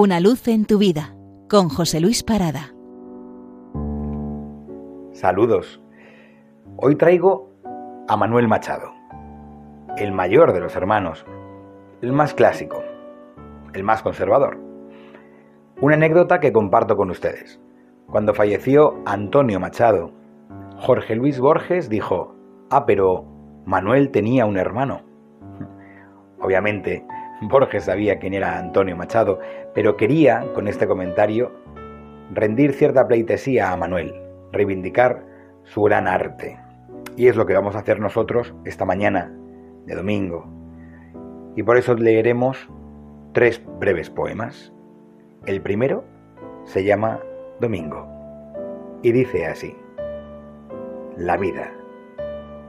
Una luz en tu vida con José Luis Parada. Saludos. Hoy traigo a Manuel Machado, el mayor de los hermanos, el más clásico, el más conservador. Una anécdota que comparto con ustedes. Cuando falleció Antonio Machado, Jorge Luis Borges dijo, ah, pero Manuel tenía un hermano. Obviamente, Borges sabía quién era Antonio Machado, pero quería, con este comentario, rendir cierta pleitesía a Manuel, reivindicar su gran arte. Y es lo que vamos a hacer nosotros esta mañana de domingo. Y por eso leeremos tres breves poemas. El primero se llama Domingo y dice así. La vida,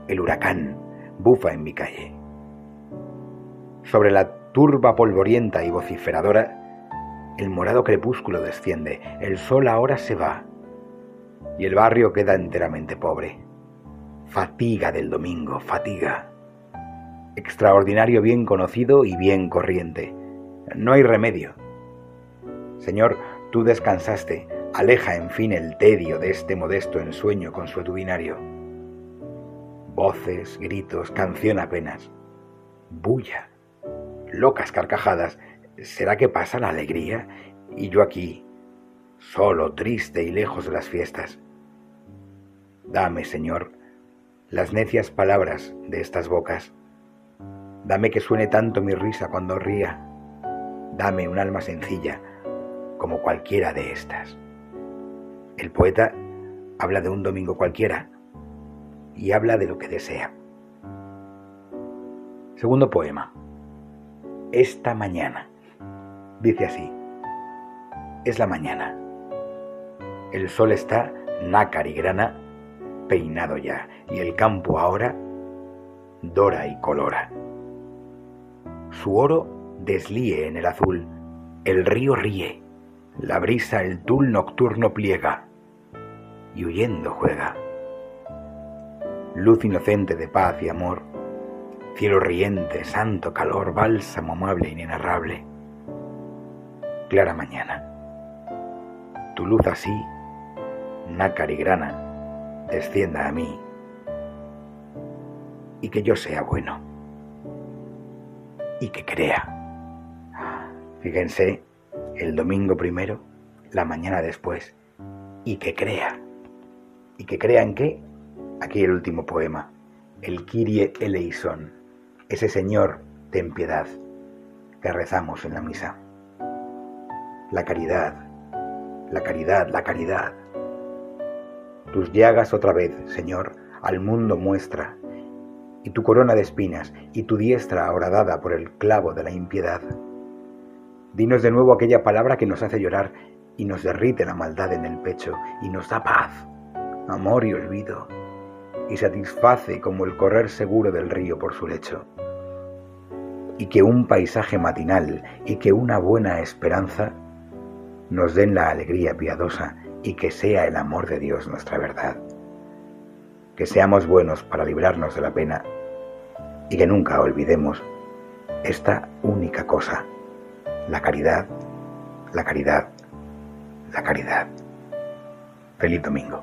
el huracán, bufa en mi calle. Sobre la turba polvorienta y vociferadora, el morado crepúsculo desciende, el sol ahora se va, y el barrio queda enteramente pobre. Fatiga del domingo, fatiga. Extraordinario bien conocido y bien corriente. No hay remedio. Señor, tú descansaste, aleja en fin el tedio de este modesto ensueño consuetudinario. Voces, gritos, canción apenas. Bulla locas carcajadas. ¿Será que pasa la alegría? Y yo aquí, solo, triste y lejos de las fiestas. Dame, Señor, las necias palabras de estas bocas. Dame que suene tanto mi risa cuando ría. Dame un alma sencilla como cualquiera de estas. El poeta habla de un domingo cualquiera y habla de lo que desea. Segundo poema esta mañana. Dice así, es la mañana. El sol está nácar y grana, peinado ya, y el campo ahora dora y colora. Su oro deslíe en el azul, el río ríe, la brisa el tul nocturno pliega, y huyendo juega. Luz inocente de paz y amor, cielo riente, santo calor, bálsamo amable inenarrable. Clara mañana. Tu luz así, nácar y grana, descienda a mí y que yo sea bueno y que crea. Fíjense, el domingo primero, la mañana después, y que crea. ¿Y que crea en qué? Aquí el último poema, el Kyrie eleison ese Señor, ten piedad, que rezamos en la misa. La caridad, la caridad, la caridad. Tus llagas otra vez, Señor, al mundo muestra, y tu corona de espinas, y tu diestra horadada por el clavo de la impiedad. Dinos de nuevo aquella palabra que nos hace llorar y nos derrite la maldad en el pecho y nos da paz, amor y olvido, y satisface como el correr seguro del río por su lecho y que un paisaje matinal y que una buena esperanza nos den la alegría piadosa y que sea el amor de Dios nuestra verdad. Que seamos buenos para librarnos de la pena y que nunca olvidemos esta única cosa, la caridad, la caridad, la caridad. Feliz domingo.